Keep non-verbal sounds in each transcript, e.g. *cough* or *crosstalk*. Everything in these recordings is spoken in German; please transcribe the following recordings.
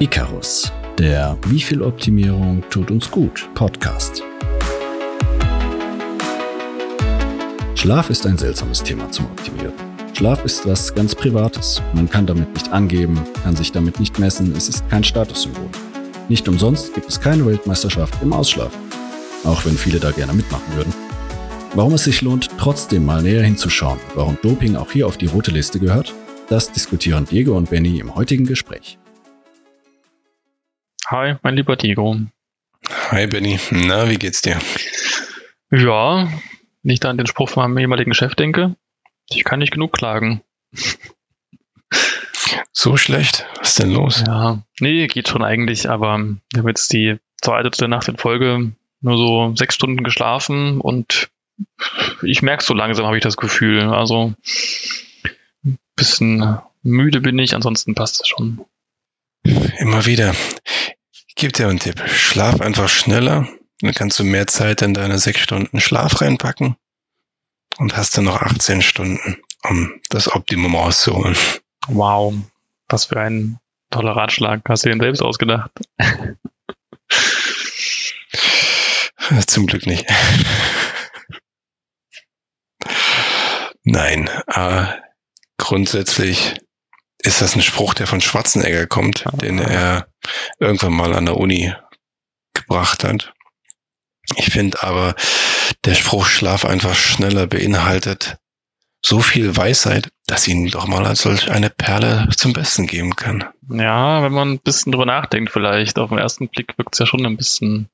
Icarus, der Wie viel Optimierung tut uns gut Podcast. Schlaf ist ein seltsames Thema zum Optimieren. Schlaf ist was ganz Privates. Man kann damit nicht angeben, kann sich damit nicht messen, es ist kein Statussymbol. Nicht umsonst gibt es keine Weltmeisterschaft im Ausschlafen. Auch wenn viele da gerne mitmachen würden. Warum es sich lohnt, trotzdem mal näher hinzuschauen, warum Doping auch hier auf die rote Liste gehört, das diskutieren Diego und Benny im heutigen Gespräch. Hi, mein lieber Diego. Hi Benny, na, wie geht's dir? Ja, nicht an den Spruch von meinem ehemaligen Chef denke. Ich kann nicht genug klagen. So schlecht? Was ist denn los? Ja, nee, geht schon eigentlich, aber ich habe jetzt die zweite Nacht in Folge nur so sechs Stunden geschlafen und ich merke so langsam, habe ich das Gefühl. Also ein bisschen müde bin ich, ansonsten passt es schon. Immer wieder. Ich gebe dir einen Tipp. Schlaf einfach schneller, dann kannst du mehr Zeit in deine sechs Stunden Schlaf reinpacken und hast dann noch 18 Stunden, um das Optimum rauszuholen. Wow, was für ein toller Ratschlag. Hast du den selbst ausgedacht? *laughs* Zum Glück nicht. *laughs* Nein, äh, grundsätzlich ist das ein Spruch, der von Schwarzenegger kommt, den er irgendwann mal an der Uni gebracht hat. Ich finde aber, der Spruch Schlaf einfach schneller beinhaltet so viel Weisheit, dass ihn doch mal als solch eine Perle zum Besten geben kann. Ja, wenn man ein bisschen drüber nachdenkt, vielleicht. Auf den ersten Blick wirkt es ja schon ein bisschen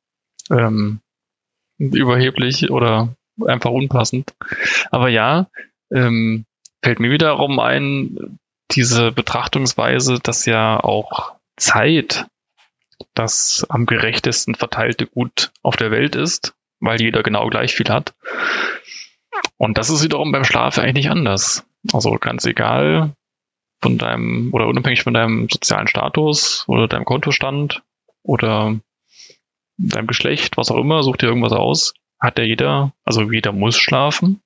ähm, überheblich oder einfach unpassend. Aber ja, ähm, fällt mir wiederum ein, diese Betrachtungsweise, dass ja auch Zeit das am gerechtesten verteilte Gut auf der Welt ist, weil jeder genau gleich viel hat. Und das ist wiederum beim Schlaf eigentlich nicht anders. Also ganz egal von deinem oder unabhängig von deinem sozialen Status oder deinem Kontostand oder deinem Geschlecht, was auch immer, such dir irgendwas aus, hat ja jeder, also jeder muss schlafen.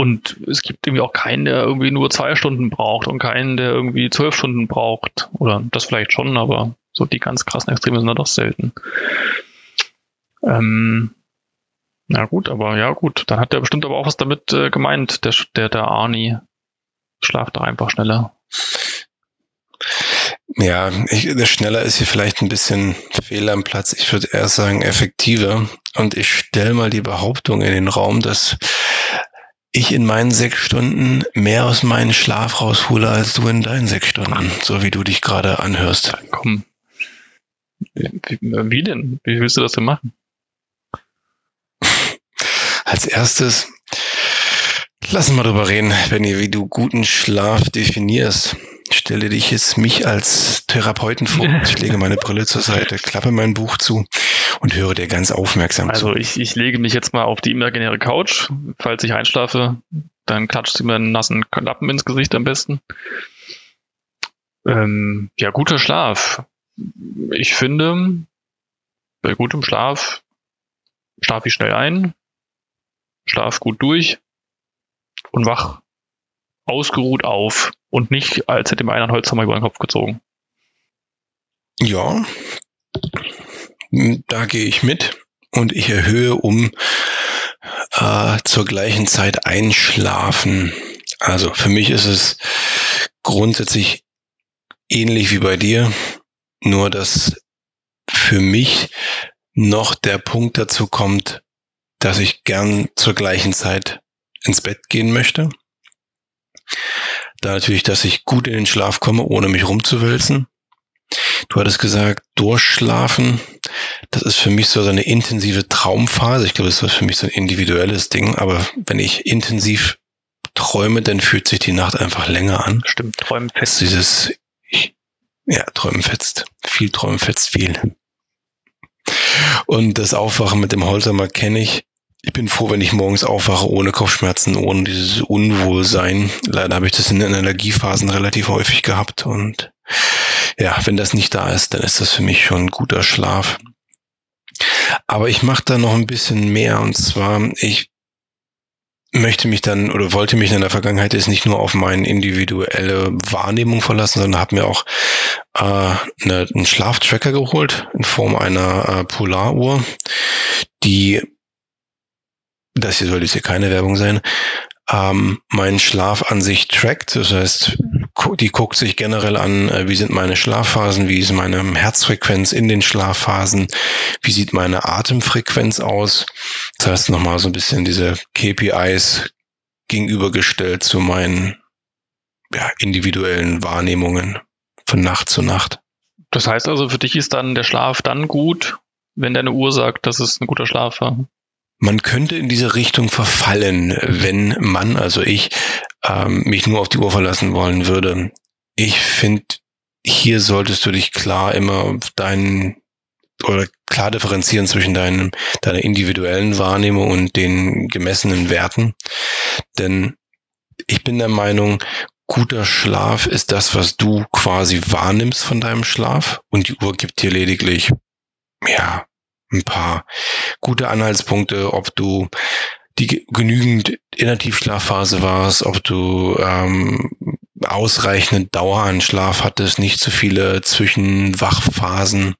Und es gibt irgendwie auch keinen, der irgendwie nur zwei Stunden braucht und keinen, der irgendwie zwölf Stunden braucht. Oder das vielleicht schon, aber so die ganz krassen Extreme sind da doch selten. Ähm, na gut, aber ja gut, dann hat er bestimmt aber auch was damit äh, gemeint, der, der, der Arnie. Schlaft doch einfach schneller. Ja, ich, der schneller ist hier vielleicht ein bisschen fehl am Platz. Ich würde eher sagen effektiver. Und ich stelle mal die Behauptung in den Raum, dass ich in meinen sechs Stunden mehr aus meinem Schlaf raushole als du in deinen sechs Stunden, so wie du dich gerade anhörst. Komm. Wie, wie denn? Wie willst du das denn machen? *laughs* Als erstes, lass uns mal drüber reden, Benny, wie du guten Schlaf definierst. Ich stelle dich jetzt mich als Therapeuten vor. *laughs* Ich lege meine Brille zur Seite, klappe mein Buch zu und höre dir ganz aufmerksam Also zu. ich, ich lege mich jetzt mal auf die imaginäre Couch. Falls ich einschlafe, dann klatscht sie mir einen nassen Lappen ins Gesicht am besten. Ähm, ja, guter Schlaf. Ich finde, bei gutem Schlaf schlafe ich schnell ein, schlaf gut durch und wach ausgeruht auf und nicht, als hätte einer einen Holzhammer über den Kopf gezogen. Ja, da gehe ich mit und ich erhöhe um äh, zur gleichen Zeit einschlafen. Also für mich ist es grundsätzlich ähnlich wie bei dir, nur dass für mich noch der Punkt dazu kommt, dass ich gern zur gleichen Zeit ins Bett gehen möchte. Da natürlich, dass ich gut in den Schlaf komme, ohne mich rumzuwälzen. Du hattest gesagt, durchschlafen, das ist für mich so eine intensive Traumphase. Ich glaube, das ist für mich so ein individuelles Ding, aber wenn ich intensiv träume, dann fühlt sich die Nacht einfach länger an. Stimmt, träumen fest. Dieses, ja, träumen fetzt. Viel träumen fetzt viel. Und das Aufwachen mit dem Holzhammer kenne ich. Ich bin froh, wenn ich morgens aufwache ohne Kopfschmerzen, ohne dieses Unwohlsein. Leider habe ich das in den Energiephasen relativ häufig gehabt und ja, wenn das nicht da ist, dann ist das für mich schon ein guter Schlaf. Aber ich mache da noch ein bisschen mehr und zwar, ich möchte mich dann oder wollte mich in der Vergangenheit jetzt nicht nur auf meine individuelle Wahrnehmung verlassen, sondern habe mir auch äh, eine, einen Schlaftracker geholt in Form einer äh, Polaruhr, die, das hier soll jetzt hier keine Werbung sein, ähm, meinen Schlaf an sich trackt. Das heißt, die guckt sich generell an, äh, wie sind meine Schlafphasen, wie ist meine Herzfrequenz in den Schlafphasen, wie sieht meine Atemfrequenz aus. Das heißt, nochmal so ein bisschen diese KPIs gegenübergestellt zu meinen ja, individuellen Wahrnehmungen von Nacht zu Nacht. Das heißt also, für dich ist dann der Schlaf dann gut, wenn deine Uhr sagt, dass es ein guter Schlaf war? Man könnte in diese Richtung verfallen, wenn man, also ich, ähm, mich nur auf die Uhr verlassen wollen würde. Ich finde, hier solltest du dich klar immer deinen oder klar differenzieren zwischen deinem, deiner individuellen Wahrnehmung und den gemessenen Werten. Denn ich bin der Meinung, guter Schlaf ist das, was du quasi wahrnimmst von deinem Schlaf und die Uhr gibt dir lediglich, ja, ein paar gute Anhaltspunkte, ob du die genügend in der Tiefschlafphase warst, ob du ähm, ausreichend Dauer an Schlaf hattest, nicht zu viele Zwischenwachphasen.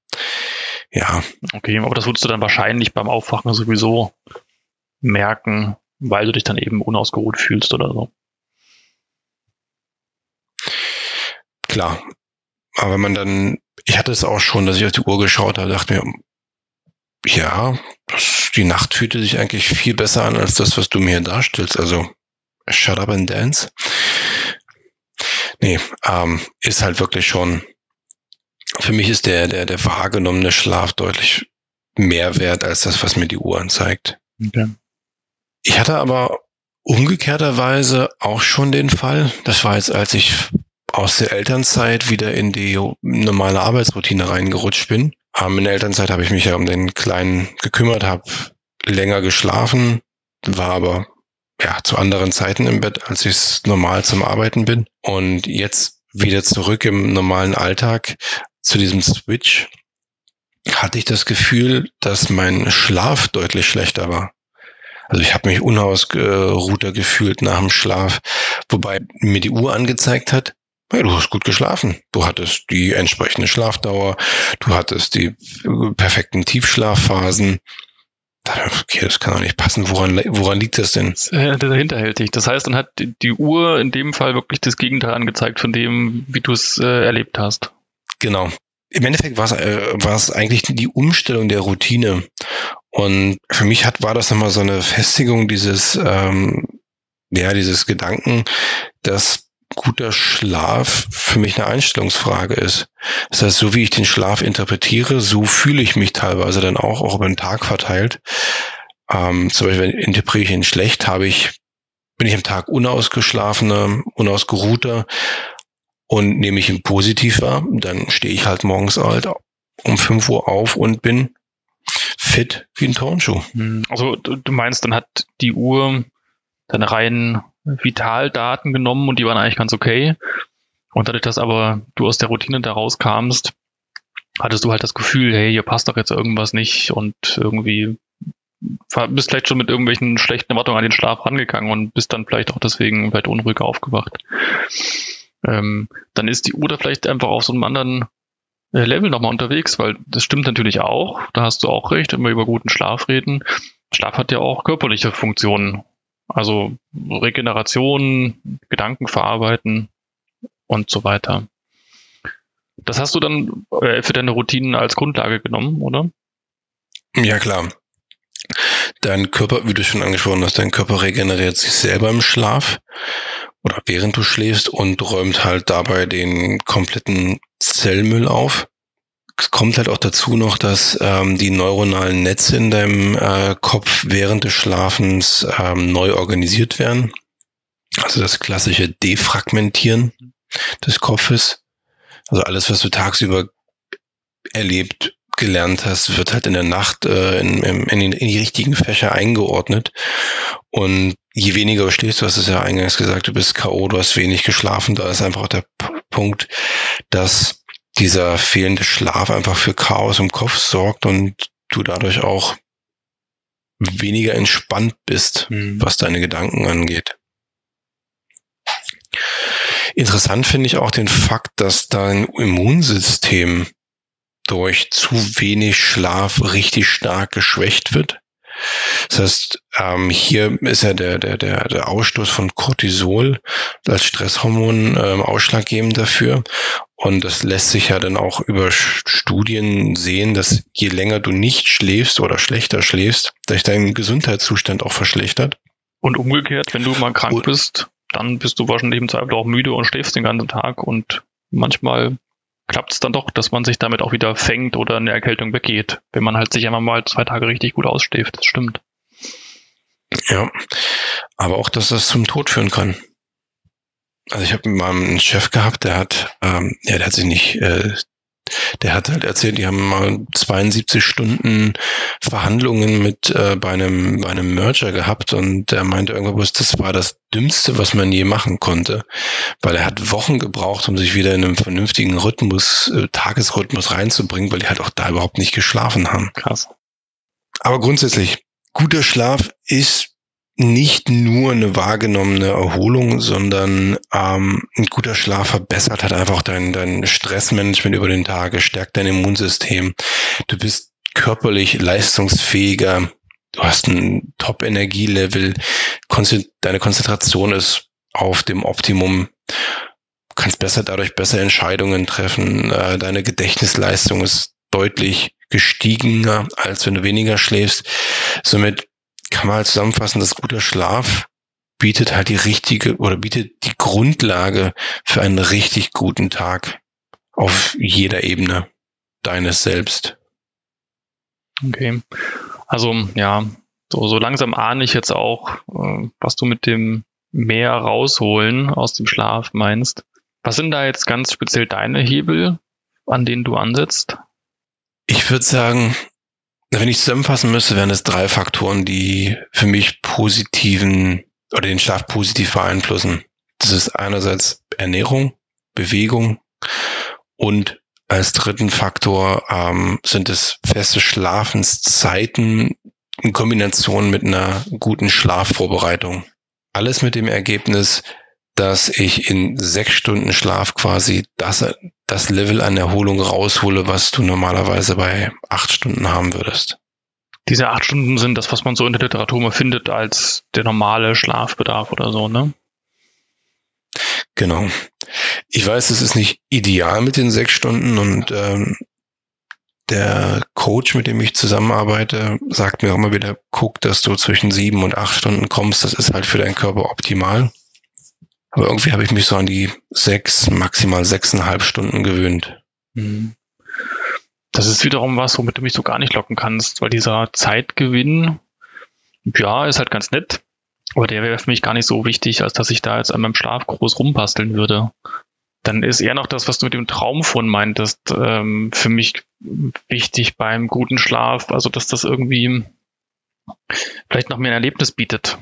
Ja. Okay, aber das würdest du dann wahrscheinlich beim Aufwachen sowieso merken, weil du dich dann eben unausgeruht fühlst oder so. Klar. Aber wenn man dann, ich hatte es auch schon, dass ich auf die Uhr geschaut habe, dachte mir, ja, das, die Nacht fühlte sich eigentlich viel besser an als das, was du mir darstellst. Also, shut up and dance. Nee, ähm, ist halt wirklich schon, für mich ist der, der, der wahrgenommene Schlaf deutlich mehr wert als das, was mir die Uhr anzeigt. Okay. Ich hatte aber umgekehrterweise auch schon den Fall, das war jetzt, als ich aus der Elternzeit wieder in die normale Arbeitsroutine reingerutscht bin, ähm, in der Elternzeit habe ich mich ja um den Kleinen gekümmert, habe länger geschlafen, war aber ja zu anderen Zeiten im Bett, als ich normal zum Arbeiten bin. Und jetzt wieder zurück im normalen Alltag zu diesem Switch hatte ich das Gefühl, dass mein Schlaf deutlich schlechter war. Also ich habe mich unausgeruhter gefühlt nach dem Schlaf, wobei mir die Uhr angezeigt hat, ja, du hast gut geschlafen. Du hattest die entsprechende Schlafdauer, du hattest die perfekten Tiefschlafphasen. Okay, das kann doch nicht passen. Woran, woran liegt das denn? Das ist hinterhältig. Das heißt, dann hat die Uhr in dem Fall wirklich das Gegenteil angezeigt von dem, wie du es äh, erlebt hast. Genau. Im Endeffekt war es, äh, war es eigentlich die Umstellung der Routine. Und für mich hat, war das nochmal so eine Festigung dieses, ähm, ja, dieses Gedanken, dass guter Schlaf für mich eine Einstellungsfrage ist. Das heißt, so wie ich den Schlaf interpretiere, so fühle ich mich teilweise dann auch, auch über den Tag verteilt. Ähm, zum Beispiel, wenn ich interpretiere ihn schlecht, habe ich, bin ich am Tag unausgeschlafener, unausgeruhter und nehme ich ihn positiv wahr, dann stehe ich halt morgens halt um 5 Uhr auf und bin fit wie ein Turnschuh. Hm, also du meinst, dann hat die Uhr dann rein Vitaldaten genommen und die waren eigentlich ganz okay. Und dadurch, dass aber du aus der Routine da rauskamst, hattest du halt das Gefühl, hey, hier passt doch jetzt irgendwas nicht und irgendwie bist vielleicht schon mit irgendwelchen schlechten Erwartungen an den Schlaf rangegangen und bist dann vielleicht auch deswegen vielleicht unruhiger aufgewacht. Ähm, dann ist die Uhr da vielleicht einfach auf so einem anderen äh, Level nochmal unterwegs, weil das stimmt natürlich auch, da hast du auch recht, wir über guten Schlaf reden. Schlaf hat ja auch körperliche Funktionen. Also Regeneration, Gedanken verarbeiten und so weiter. Das hast du dann äh, für deine Routinen als Grundlage genommen, oder? Ja, klar. Dein Körper, wie du schon angesprochen hast, dein Körper regeneriert sich selber im Schlaf oder während du schläfst und räumt halt dabei den kompletten Zellmüll auf kommt halt auch dazu noch, dass ähm, die neuronalen Netze in deinem äh, Kopf während des Schlafens ähm, neu organisiert werden. Also das klassische Defragmentieren des Kopfes. Also alles, was du tagsüber erlebt, gelernt hast, wird halt in der Nacht äh, in, in, in, die richtigen Fächer eingeordnet. Und je weniger du stehst, du hast es ja eingangs gesagt, du bist K.O., du hast wenig geschlafen, da ist einfach der P Punkt, dass dieser fehlende Schlaf einfach für Chaos im Kopf sorgt und du dadurch auch weniger entspannt bist, mhm. was deine Gedanken angeht. Interessant finde ich auch den Fakt, dass dein Immunsystem durch zu wenig Schlaf richtig stark geschwächt wird. Das heißt, ähm, hier ist ja der, der, der, der Ausstoß von Cortisol als Stresshormon ähm, ausschlaggebend dafür. Und das lässt sich ja dann auch über Studien sehen, dass je länger du nicht schläfst oder schlechter schläfst, dass dein Gesundheitszustand auch verschlechtert. Und umgekehrt, wenn du mal krank und, bist, dann bist du wahrscheinlich im Zweifel auch müde und schläfst den ganzen Tag und manchmal klappt es dann doch, dass man sich damit auch wieder fängt oder eine Erkältung weggeht, wenn man halt sich einfach mal zwei Tage richtig gut ausschläft. Das stimmt. Ja, aber auch, dass das zum Tod führen kann. Also ich habe mal einen Chef gehabt, der hat, ähm, ja, der hat sich nicht äh, der hat halt erzählt, die haben mal 72 Stunden Verhandlungen mit äh, bei einem bei einem Merger gehabt und er meinte irgendwas, das war das Dümmste, was man je machen konnte, weil er hat Wochen gebraucht, um sich wieder in einem vernünftigen Rhythmus, äh, Tagesrhythmus reinzubringen, weil die halt auch da überhaupt nicht geschlafen haben. Krass. Aber grundsätzlich, guter Schlaf ist nicht nur eine wahrgenommene Erholung, sondern ähm, ein guter Schlaf verbessert hat einfach dein, dein Stressmanagement über den Tag, stärkt dein Immunsystem. Du bist körperlich leistungsfähiger, du hast ein Top-Energielevel, deine Konzentration ist auf dem Optimum, kannst besser dadurch besser Entscheidungen treffen, äh, deine Gedächtnisleistung ist deutlich gestiegener, als wenn du weniger schläfst. Somit kann man halt zusammenfassen, dass guter Schlaf bietet halt die richtige oder bietet die Grundlage für einen richtig guten Tag auf jeder Ebene deines Selbst. Okay. Also ja, so, so langsam ahne ich jetzt auch, äh, was du mit dem mehr rausholen aus dem Schlaf meinst. Was sind da jetzt ganz speziell deine Hebel, an denen du ansetzt? Ich würde sagen, wenn ich zusammenfassen müsste, wären es drei Faktoren, die für mich positiven oder den Schlaf positiv beeinflussen. Das ist einerseits Ernährung, Bewegung und als dritten Faktor ähm, sind es feste Schlafenszeiten in Kombination mit einer guten Schlafvorbereitung. Alles mit dem Ergebnis, dass ich in sechs Stunden Schlaf quasi das, das Level an Erholung raushole, was du normalerweise bei acht Stunden haben würdest. Diese acht Stunden sind das, was man so in der Literatur mal findet als der normale Schlafbedarf oder so, ne? Genau. Ich weiß, es ist nicht ideal mit den sechs Stunden und ähm, der Coach, mit dem ich zusammenarbeite, sagt mir auch immer wieder, guck, dass du zwischen sieben und acht Stunden kommst. Das ist halt für deinen Körper optimal. Aber irgendwie habe ich mich so an die sechs, maximal sechseinhalb Stunden gewöhnt. Mhm. Das ist wiederum was, womit du mich so gar nicht locken kannst, weil dieser Zeitgewinn, ja, ist halt ganz nett, aber der wäre für mich gar nicht so wichtig, als dass ich da jetzt an meinem Schlaf groß rumbasteln würde. Dann ist eher noch das, was du mit dem Traum von meintest, ähm, für mich wichtig beim guten Schlaf, also dass das irgendwie vielleicht noch mehr ein Erlebnis bietet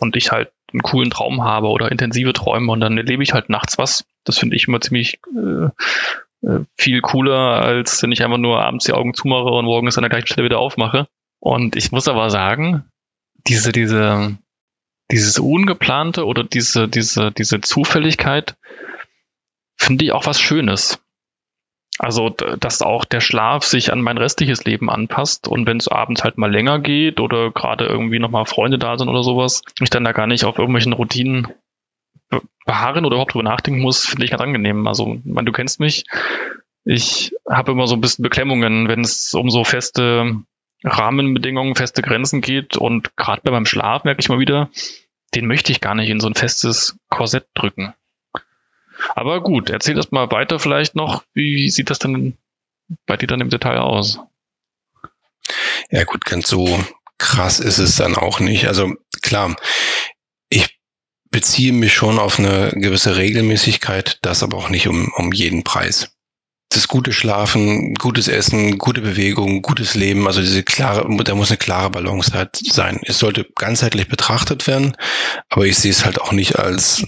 und ich halt einen coolen Traum habe oder intensive Träume und dann erlebe ich halt nachts was. Das finde ich immer ziemlich äh, äh, viel cooler, als wenn ich einfach nur abends die Augen zumache und morgens an der gleichen Stelle wieder aufmache. Und ich muss aber sagen, diese, diese, dieses Ungeplante oder diese, diese, diese Zufälligkeit finde ich auch was Schönes. Also, dass auch der Schlaf sich an mein restliches Leben anpasst und wenn es abends halt mal länger geht oder gerade irgendwie nochmal Freunde da sind oder sowas, ich dann da gar nicht auf irgendwelchen Routinen beharren oder überhaupt drüber nachdenken muss, finde ich ganz angenehm. Also, man, du kennst mich. Ich habe immer so ein bisschen Beklemmungen, wenn es um so feste Rahmenbedingungen, feste Grenzen geht und gerade bei meinem Schlaf merke ich mal wieder, den möchte ich gar nicht in so ein festes Korsett drücken. Aber gut, erzähl das mal weiter vielleicht noch. Wie sieht das denn bei dir dann im Detail aus? Ja gut, ganz so krass ist es dann auch nicht. Also klar, ich beziehe mich schon auf eine gewisse Regelmäßigkeit, das aber auch nicht um, um jeden Preis das gute Schlafen, gutes Essen, gute Bewegung, gutes Leben, also diese klare, da muss eine klare Balance halt sein. Es sollte ganzheitlich betrachtet werden, aber ich sehe es halt auch nicht als,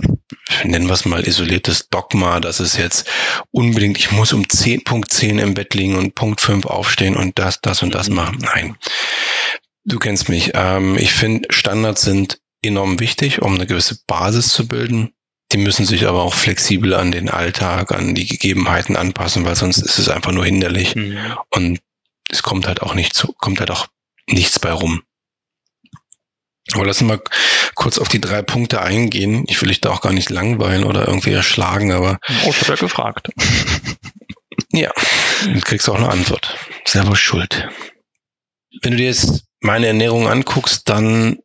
nennen wir es mal, isoliertes Dogma, dass es jetzt unbedingt, ich muss um 10, Punkt 10 im Bett liegen und Punkt 5 aufstehen und das, das und das mhm. machen. Nein. Du kennst mich. Ähm, ich finde, Standards sind enorm wichtig, um eine gewisse Basis zu bilden. Die müssen sich aber auch flexibel an den Alltag, an die Gegebenheiten anpassen, weil sonst ist es einfach nur hinderlich. Mhm. Und es kommt halt auch nicht zu, kommt halt auch nichts bei rum. Aber lass uns mal kurz auf die drei Punkte eingehen. Ich will dich da auch gar nicht langweilen oder irgendwie erschlagen, aber. Oh, ich habe ja gefragt. *laughs* ja, du kriegst auch eine Antwort. Selber schuld. Wenn du dir jetzt meine Ernährung anguckst, dann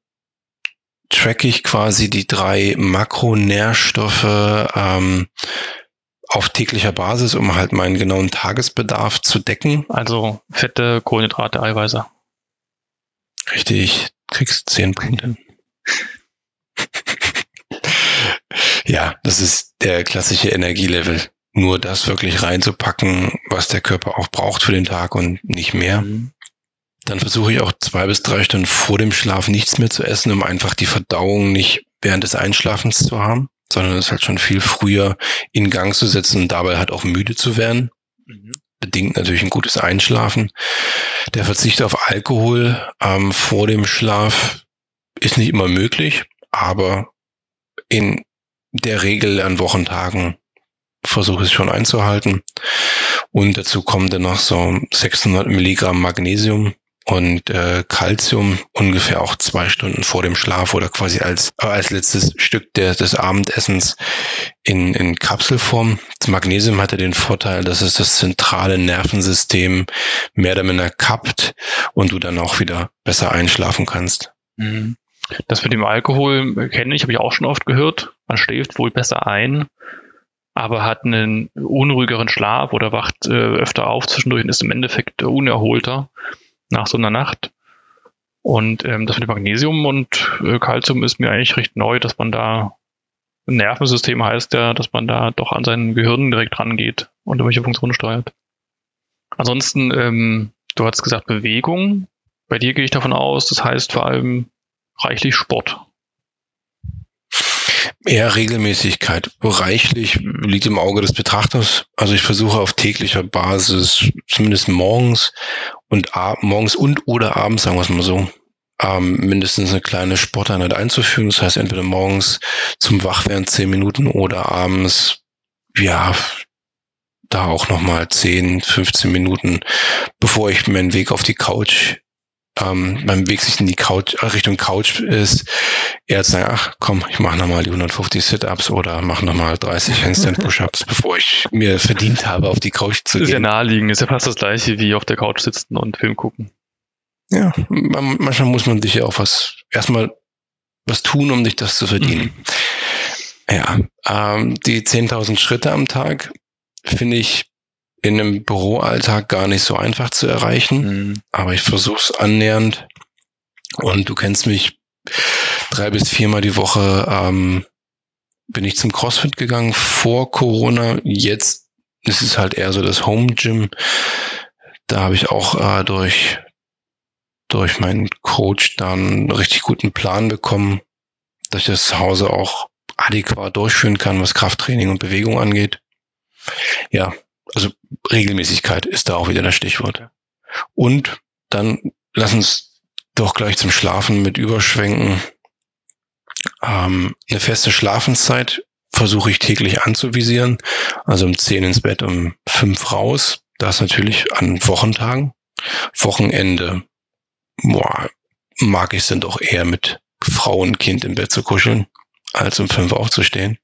track ich quasi die drei Makronährstoffe ähm, auf täglicher Basis, um halt meinen genauen Tagesbedarf zu decken. Also Fette, Kohlenhydrate, Eiweiße. Richtig, kriegst zehn Punkte. *laughs* ja, das ist der klassische Energielevel. Nur das wirklich reinzupacken, was der Körper auch braucht für den Tag und nicht mehr. Mhm. Dann versuche ich auch zwei bis drei Stunden vor dem Schlaf nichts mehr zu essen, um einfach die Verdauung nicht während des Einschlafens zu haben, sondern es halt schon viel früher in Gang zu setzen und dabei halt auch müde zu werden. Mhm. Bedingt natürlich ein gutes Einschlafen. Der Verzicht auf Alkohol ähm, vor dem Schlaf ist nicht immer möglich, aber in der Regel an Wochentagen versuche ich es schon einzuhalten. Und dazu kommen dann noch so 600 Milligramm Magnesium und äh, Calcium ungefähr auch zwei Stunden vor dem Schlaf oder quasi als, äh, als letztes Stück der, des Abendessens in, in Kapselform. Das Magnesium hatte den Vorteil, dass es das zentrale Nervensystem mehr oder minder kappt und du dann auch wieder besser einschlafen kannst. Mhm. Das mit dem Alkohol kenne ich, habe ich auch schon oft gehört. Man schläft wohl besser ein, aber hat einen unruhigeren Schlaf oder wacht äh, öfter auf zwischendurch und ist im Endeffekt unerholter nach so einer Nacht. Und ähm, das mit Magnesium und äh, Calcium ist mir eigentlich recht neu, dass man da Nervensystem heißt ja, dass man da doch an sein Gehirn direkt rangeht und irgendwelche Funktionen steuert. Ansonsten, ähm, du hast gesagt Bewegung. Bei dir gehe ich davon aus, das heißt vor allem reichlich Sport. Eher Regelmäßigkeit. Reichlich liegt im Auge des Betrachters. Also ich versuche auf täglicher Basis, zumindest morgens und morgens und oder abends, sagen wir es mal so, ähm, mindestens eine kleine Sporteinheit einzuführen. Das heißt, entweder morgens zum Wachwerden zehn Minuten oder abends, ja, da auch nochmal 10, 15 Minuten, bevor ich meinen Weg auf die Couch ähm, beim Weg sich in die Couch, äh, Richtung Couch ist, eher zu sagen, ach komm, ich mache nochmal die 150 Sit-Ups oder mache nochmal 30 Handstand-Push-Ups, *laughs* bevor ich mir verdient habe, auf die Couch zu ist gehen. Ist ja naheliegend, ist ja fast das gleiche wie auf der Couch sitzen und Film gucken. Ja, manchmal muss man sich ja auch was, erstmal was tun, um dich das zu verdienen. Mhm. Ja, ähm, die 10.000 Schritte am Tag finde ich in einem Büroalltag gar nicht so einfach zu erreichen, mhm. aber ich versuche es annähernd. Und du kennst mich drei bis viermal die Woche ähm, bin ich zum CrossFit gegangen vor Corona. Jetzt ist es halt eher so das Home Gym. Da habe ich auch äh, durch durch meinen Coach dann einen richtig guten Plan bekommen, dass ich das zu Hause auch adäquat durchführen kann, was Krafttraining und Bewegung angeht. Ja, also Regelmäßigkeit ist da auch wieder das Stichwort. Und dann lass uns doch gleich zum Schlafen mit überschwenken. Ähm, eine feste Schlafenszeit versuche ich täglich anzuvisieren. Also um 10 ins Bett, um 5 raus. Das natürlich an Wochentagen. Wochenende boah, mag ich es dann doch eher mit Frau und Kind im Bett zu kuscheln, als um 5 aufzustehen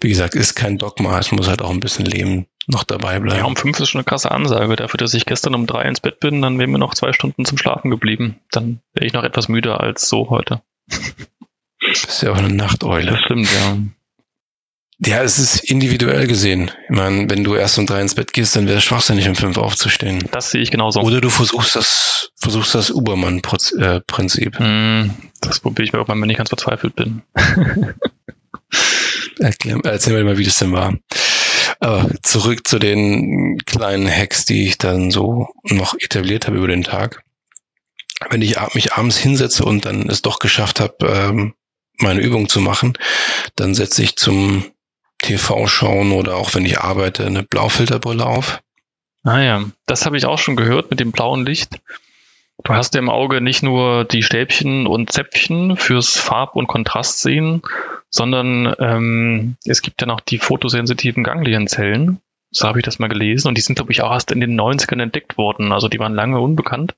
wie gesagt, ist kein Dogma, es muss halt auch ein bisschen Leben noch dabei bleiben. Ja, um fünf ist schon eine krasse Ansage. Dafür, dass ich gestern um drei ins Bett bin, dann wären wir noch zwei Stunden zum Schlafen geblieben. Dann wäre ich noch etwas müder als so heute. Das ist ja auch eine Nachteule. Das stimmt, ja. Ja, es ist individuell gesehen. Ich meine, wenn du erst um drei ins Bett gehst, dann wäre es schwachsinnig, um fünf aufzustehen. Das sehe ich genauso. Oder du versuchst das, versuchst das Ubermann-Prinzip. Mm, das probiere ich mir auch mal, wenn ich ganz verzweifelt bin. *laughs* Erklär, erzähl mir mal, wie das denn war. Aber zurück zu den kleinen Hacks, die ich dann so noch etabliert habe über den Tag. Wenn ich mich abends hinsetze und dann es doch geschafft habe, ähm, meine Übung zu machen, dann setze ich zum TV schauen oder auch wenn ich arbeite eine Blaufilterbrille auf. Ah ja, das habe ich auch schon gehört mit dem blauen Licht. du hast ja im Auge nicht nur die Stäbchen und Zäpfchen fürs Farb- und Kontrastsehen, sondern ähm, es gibt ja noch die photosensitiven Ganglienzellen. So habe ich das mal gelesen. Und die sind, glaube ich, auch erst in den 90ern entdeckt worden. Also die waren lange unbekannt.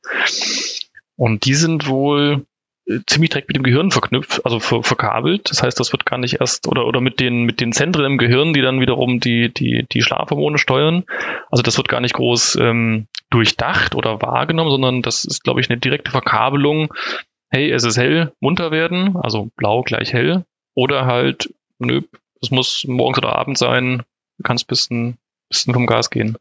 Und die sind wohl äh, ziemlich direkt mit dem Gehirn verknüpft, also ver verkabelt. Das heißt, das wird gar nicht erst oder oder mit den mit den Zentren im Gehirn, die dann wiederum die die die Schlafhormone steuern. Also das wird gar nicht groß ähm, durchdacht oder wahrgenommen, sondern das ist, glaube ich, eine direkte Verkabelung. Hey, es ist hell, munter werden, also blau gleich hell, oder halt, nö, es muss morgens oder abends sein, du kannst bisschen bisschen vom Gas gehen.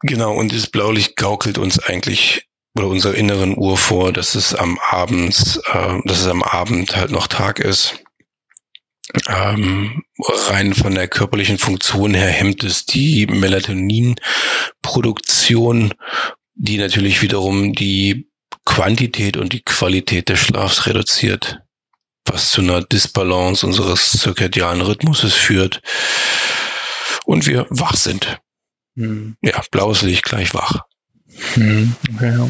Genau, und dieses Blaulicht gaukelt uns eigentlich oder unserer inneren Uhr vor, dass es am Abend, äh, dass es am Abend halt noch Tag ist. Ähm, rein von der körperlichen Funktion her hemmt es die Melatoninproduktion, die natürlich wiederum die Quantität und die Qualität des Schlafs reduziert, was zu einer Disbalance unseres zirkadianen Rhythmuses führt und wir wach sind. Hm. Ja, blaues Licht gleich wach. Hm. Okay, ja.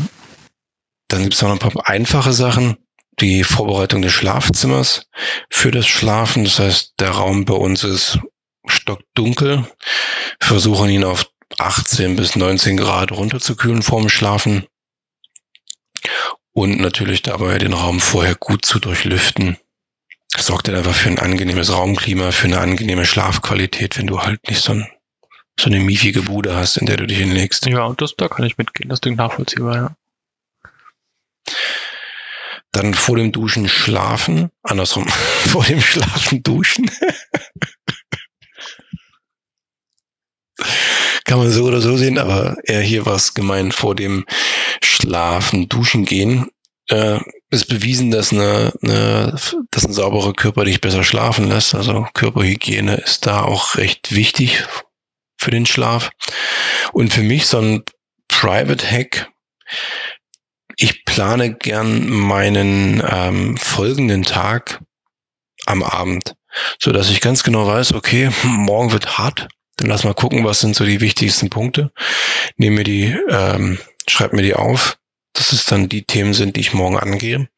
Dann gibt es noch ein paar einfache Sachen. Die Vorbereitung des Schlafzimmers für das Schlafen. Das heißt, der Raum bei uns ist stockdunkel. Wir versuchen ihn auf 18 bis 19 Grad runterzukühlen vorm Schlafen. Und natürlich dabei den Raum vorher gut zu durchlüften. Das sorgt dann einfach für ein angenehmes Raumklima, für eine angenehme Schlafqualität, wenn du halt nicht so, ein, so eine miefige Bude hast, in der du dich hinlegst. Ja, das, da kann ich mitgehen. Das klingt nachvollziehbar, ja. Dann vor dem Duschen schlafen. Andersrum, *laughs* vor dem Schlafen duschen. *laughs* Kann man so oder so sehen, aber eher hier war es gemeint, vor dem Schlafen duschen gehen. Äh, ist bewiesen, dass, eine, eine, dass ein sauberer Körper dich besser schlafen lässt. Also Körperhygiene ist da auch recht wichtig für den Schlaf. Und für mich so ein Private Hack, ich plane gern meinen ähm, folgenden Tag am Abend, so dass ich ganz genau weiß, okay, *laughs* morgen wird hart. Dann lass mal gucken, was sind so die wichtigsten Punkte. Nehme mir die, ähm, schreib mir die auf. Dass es dann die Themen sind, die ich morgen angehe.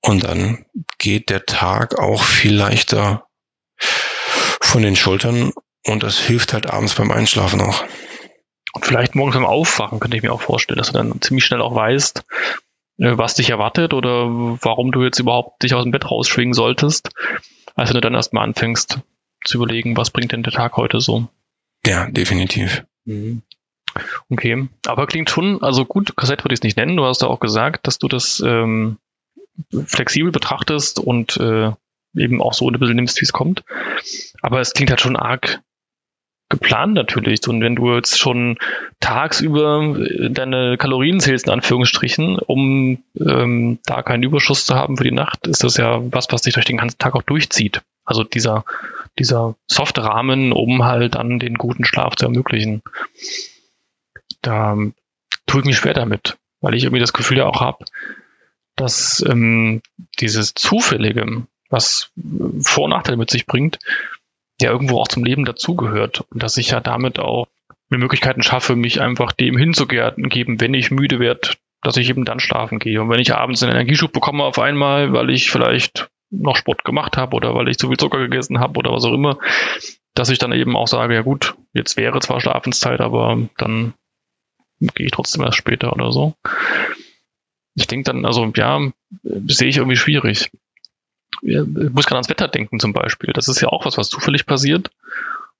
Und dann geht der Tag auch viel leichter von den Schultern und das hilft halt abends beim Einschlafen auch. Und vielleicht morgens beim Aufwachen könnte ich mir auch vorstellen, dass du dann ziemlich schnell auch weißt, äh, was dich erwartet oder warum du jetzt überhaupt dich aus dem Bett rausschwingen solltest, als wenn du dann erstmal anfängst zu überlegen, was bringt denn der Tag heute so. Ja, definitiv. Mhm. Okay, aber klingt schon, also gut, Kassett würde ich es nicht nennen, du hast ja auch gesagt, dass du das ähm, flexibel betrachtest und äh, eben auch so ein bisschen nimmst, wie es kommt. Aber es klingt halt schon arg geplant natürlich. Und wenn du jetzt schon tagsüber äh, deine Kalorien zählst, in Anführungsstrichen, um ähm, da keinen Überschuss zu haben für die Nacht, ist das ja was, was dich durch den ganzen Tag auch durchzieht. Also dieser, dieser softe Rahmen, um halt dann den guten Schlaf zu ermöglichen. Da tue ich mich schwer damit, weil ich irgendwie das Gefühl ja auch habe, dass ähm, dieses Zufällige, was Vor- und Nachteile mit sich bringt, ja irgendwo auch zum Leben dazugehört und dass ich ja damit auch mir Möglichkeiten schaffe, mich einfach dem hinzugeben, wenn ich müde werde, dass ich eben dann schlafen gehe. Und wenn ich abends einen Energieschub bekomme auf einmal, weil ich vielleicht noch Sport gemacht habe oder weil ich zu viel Zucker gegessen habe oder was auch immer, dass ich dann eben auch sage, ja gut, jetzt wäre zwar Schlafenszeit, aber dann gehe ich trotzdem erst später oder so. Ich denke dann, also ja, sehe ich irgendwie schwierig ich muss gerade ans Wetter denken zum Beispiel. Das ist ja auch was, was zufällig passiert.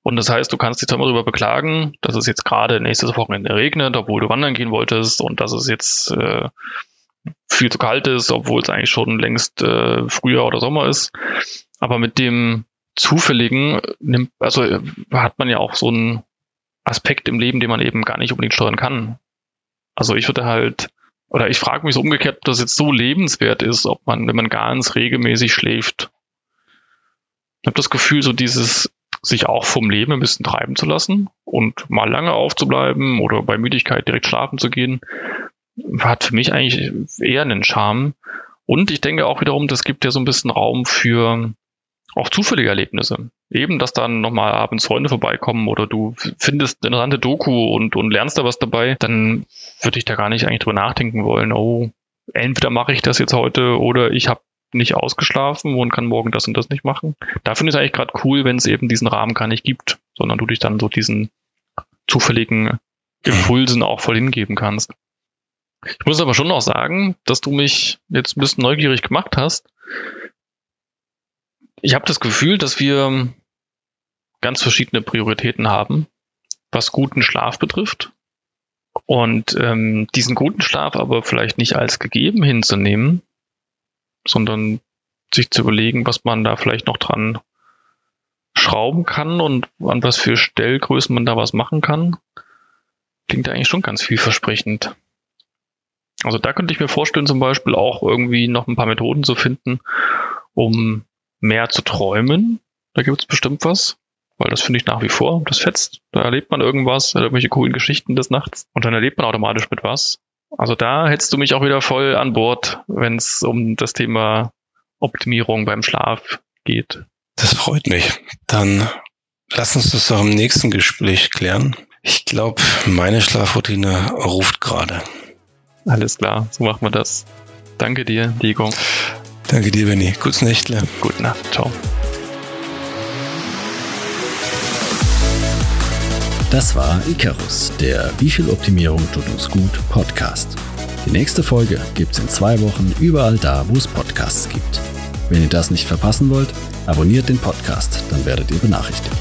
Und das heißt, du kannst dich zwar immer darüber beklagen, dass es jetzt gerade nächstes Wochenende regnet, obwohl du wandern gehen wolltest und dass es jetzt äh, viel zu kalt ist, obwohl es eigentlich schon längst äh, Frühjahr oder Sommer ist. Aber mit dem Zufälligen nimmt, also hat man ja auch so einen Aspekt im Leben, den man eben gar nicht unbedingt steuern kann. Also ich würde halt oder ich frage mich so umgekehrt, ob das jetzt so lebenswert ist, ob man, wenn man ganz regelmäßig schläft. Ich habe das Gefühl, so dieses sich auch vom Leben ein bisschen treiben zu lassen und mal lange aufzubleiben oder bei Müdigkeit direkt schlafen zu gehen, hat für mich eigentlich eher einen Charme. Und ich denke auch wiederum, das gibt ja so ein bisschen Raum für auch zufällige Erlebnisse. Eben, dass dann nochmal abends Freunde vorbeikommen oder du findest eine interessante Doku und, und lernst da was dabei, dann würde ich da gar nicht eigentlich drüber nachdenken wollen, oh, entweder mache ich das jetzt heute oder ich habe nicht ausgeschlafen und kann morgen das und das nicht machen. Da finde ich es eigentlich gerade cool, wenn es eben diesen Rahmen gar nicht gibt, sondern du dich dann so diesen zufälligen Impulsen auch voll hingeben kannst. Ich muss aber schon noch sagen, dass du mich jetzt ein bisschen neugierig gemacht hast. Ich habe das Gefühl, dass wir ganz verschiedene Prioritäten haben, was guten Schlaf betrifft. Und ähm, diesen guten Schlaf aber vielleicht nicht als gegeben hinzunehmen, sondern sich zu überlegen, was man da vielleicht noch dran schrauben kann und an was für Stellgrößen man da was machen kann, klingt eigentlich schon ganz vielversprechend. Also da könnte ich mir vorstellen, zum Beispiel auch irgendwie noch ein paar Methoden zu finden, um mehr zu träumen. Da gibt es bestimmt was, weil das finde ich nach wie vor, das fetzt. Da erlebt man irgendwas, irgendwelche coolen Geschichten des Nachts und dann erlebt man automatisch mit was. Also da hättest du mich auch wieder voll an Bord, wenn es um das Thema Optimierung beim Schlaf geht. Das freut mich. Dann lass uns das doch im nächsten Gespräch klären. Ich glaube, meine Schlafroutine ruft gerade. Alles klar, so machen wir das. Danke dir, Diego. Danke dir, Benny. Gutes Nächtle. Gute Nacht. Ciao. Das war Icarus, der Wie viel Optimierung tut uns gut Podcast. Die nächste Folge gibt's in zwei Wochen überall da, wo es Podcasts gibt. Wenn ihr das nicht verpassen wollt, abonniert den Podcast, dann werdet ihr benachrichtigt.